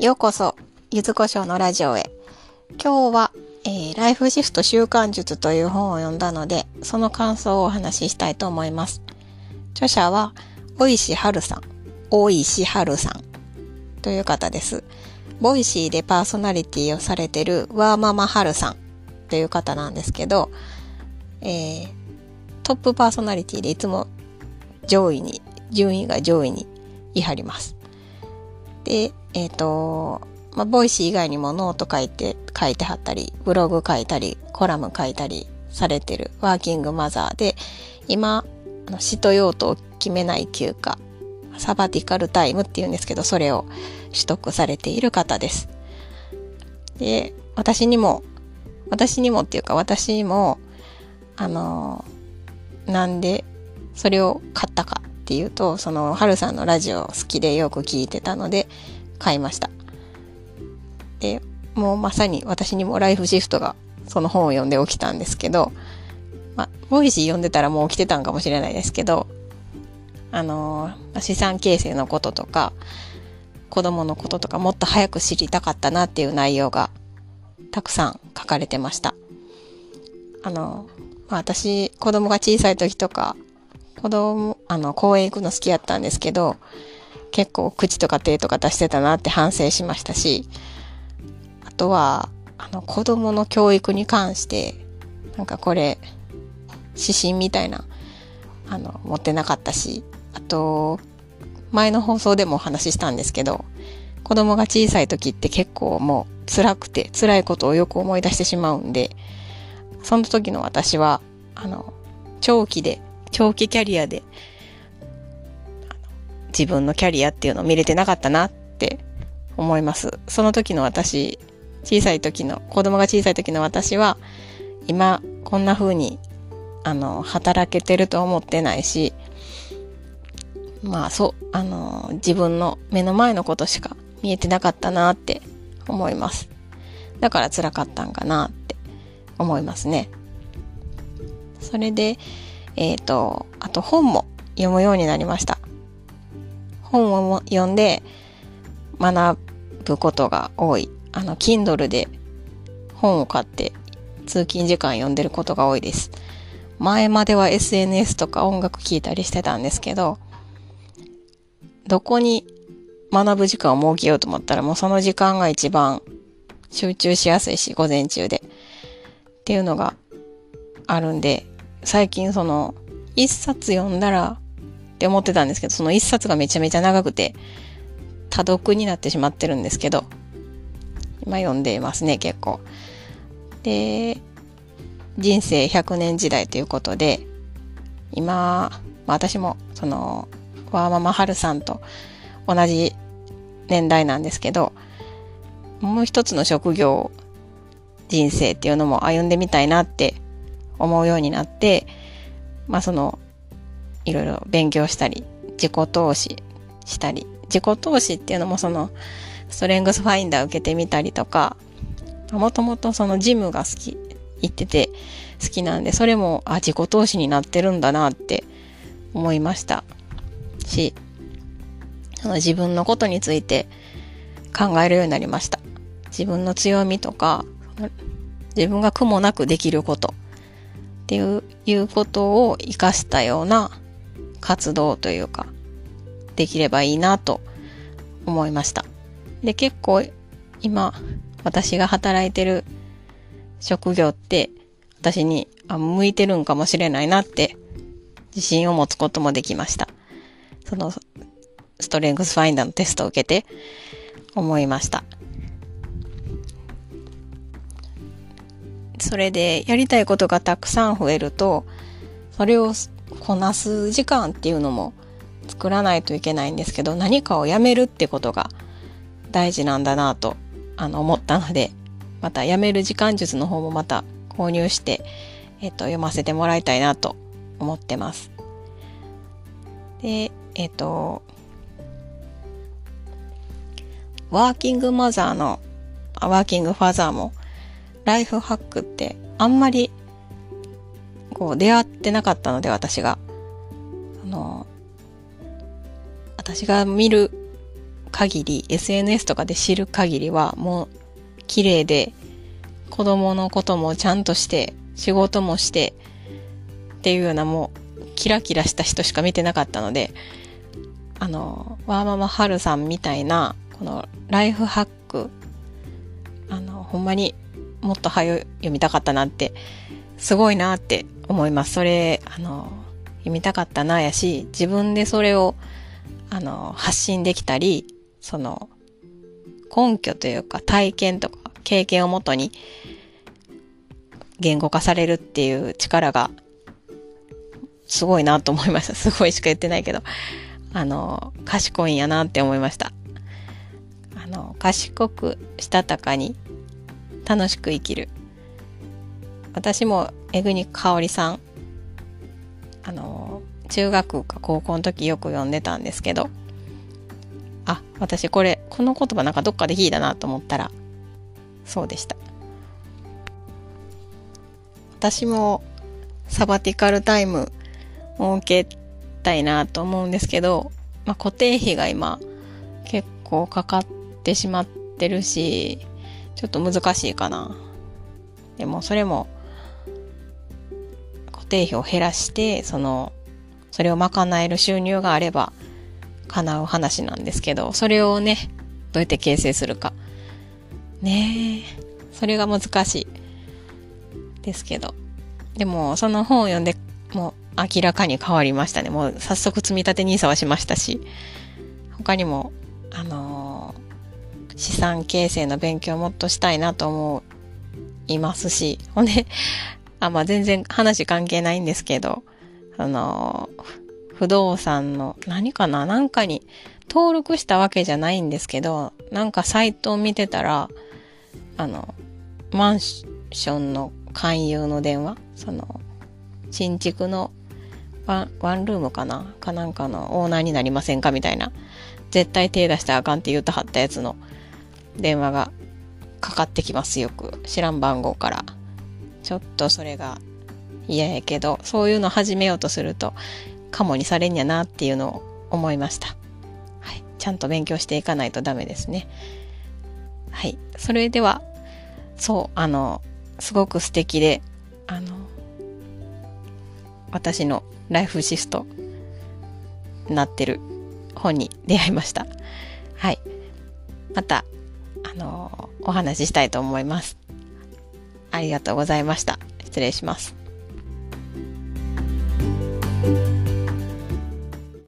ようこそ、ゆずこしょうのラジオへ。今日は、えー、ライフシフト習慣術という本を読んだので、その感想をお話ししたいと思います。著者は、尾石晴さん、尾石晴さんという方です。 Voicy でパーソナリティをされてるワーママはるさんという方なんですけど、えー、トップパーソナリティでいつも上位に、順位が上位にいはります。で、えっ、ー、と、まあ、 Voicy 以外にもノート書いて、書いてはったり、ブログ書いたり、コラム書いたりされてるワーキングマザーで、今、あの使途用途を決めない休暇、サバティカルタイムっていうんですけど、それを取得されている方です。で、私にも、私にもっていうか私にも、あの、なんでそれを買ったかっていうと、その、はるさんのラジオ好きでよく聞いてたので、買いました。で、もうまさに私にもライフシフトがその本を読んで起きたんですけど、まあ、 Voicy 読んでたらもう起きてたんかもしれないですけど、あのー、資産形成のこととか、子供のこととかもっと早く知りたかったなっていう内容がたくさん書かれてました。あの、まあ、私、子供が小さい時とか、子供、あの、公園行くの好きやったんですけど、結構口とか手とか出してたなって反省しましたし、あとは、あの、子供の教育に関して、なんかこれ、指針みたいな、あの、持ってなかったし、あと、前の放送でもお話ししたんですけど、子供が小さい時って結構もう辛くて辛いことをよく思い出してしまうんで、その時の私は、あの、長期で長期キャリアで、自分のキャリアっていうのを見れてなかったなって思います。その時の私、小さい時の、子供が小さい時の私は、今、こんな風に、あの、働けてると思ってないし、まあ、そう、あの、自分の目の前のことしか見えてなかったなって思います。だから辛かったんかなって思いますね。それで、えっ、ー、と、あと本も読むようになりました。本を読んで学ぶことが多い。あの、Kindle で本を買って通勤時間読んでることが多いです。前までは SNS とか音楽聴いたりしてたんですけど、どこに学ぶ時間を設けようと思ったらもうその時間が一番集中しやすいし、午前中で。っていうのがあるんで、最近その、一冊読んだらって思ってたんですけど、その一冊がめちゃめちゃ長くて、多読になってしまってるんですけど、今読んでいますね、結構。で、人生100年時代ということで、今、まあ、私も、その、ワーママハルさんと同じ年代なんですけど、もう一つの職業、人生っていうのも歩んでみたいなって思うようになって、まあその、いろいろ勉強したり、自己投資したり、自己投資っていうのもその、ストレングスファインダー受けてみたりとか、もともとそのジムが好き、行ってて好きなんで、それも、あ、自己投資になってるんだなって思いましたし、その自分のことについて考えるようになりました。自分の強みとか、自分が苦もなくできることっていういうことを活かしたような活動というか、できればいいなと思いました。で、結構今、私が働いてる職業って、私に向いてるんかもしれないなって自信を持つこともできました。そのストレングスファインダーのテストを受けて思いました。それでやりたいことがたくさん増えると、それをこなす時間っていうのも作らないといけないんですけど、何かをやめるってことが大事なんだなと、あの、思ったので、またやめる時間術の方もまた購入して、えっと、読ませてもらいたいなと思ってます。で、えっと、ワーキングマザーの、ワーキングファザーもライフハックってあんまりこう出会ってなかったので私が。あの、私が見る限り、SNS とかで知る限りは、もう、綺麗で、子供のこともちゃんとして、仕事もして、っていうようなもう、キラキラした人しか見てなかったので、あの、ワーママハルさんみたいな、このライフハック、あの、ほんまにもっと早読みたかったなって、すごいなって思います。それ、あの、読みたかったなやし、自分でそれを、あの、発信できたり、その、根拠というか体験とか経験をもとに言語化されるっていう力がすごいなと思いました。すごいしか言ってないけど。あの、賢いんやなって思いました。あの、賢く、したたかに、楽しく生きる。私も、江国香織さん、あの、中学か高校の時よく読んでたんですけど、あ、私これ、この言葉なんかどっかで聞いたなと思ったら、そうでした。私もサバティカルタイム設けたいなと思うんですけど、まあ、固定費が今結構かかってしまってるし、ちょっと難しいかな。でもそれも定費を減らして、その、それを賄える収入があれば叶う話なんですけど、それをね、どうやって形成するか。ねえ、それが難しいですけど。でも、その本を読んで、もう明らかに変わりましたね。もう早速積み立て NISA はしましたし、他にも、あのー、資産形成の勉強をもっとしたいなと思いますし、ほんで、あ、まあ、全然話関係ないんですけど、あの、不動産の何かななんかに登録したわけじゃないんですけど、なんかサイトを見てたら、あの、マンションの勧誘の電話その、新築のワン、ワンルームかなかなんかのオーナーになりませんかみたいな。絶対手出したらあかんって言うとはったやつの電話がかかってきますよく。知らん番号から。ちょっとそれが嫌やけど、そういうの始めようとすると、カモにされんやなっていうのを思いました。はい。ちゃんと勉強していかないとダメですね。はい。それでは、そう、あの、すごく素敵で、あの、私のライフシフトなってる本に出会いました。はい。また、あのお話ししたいと思います。ありがとうございました。失礼します。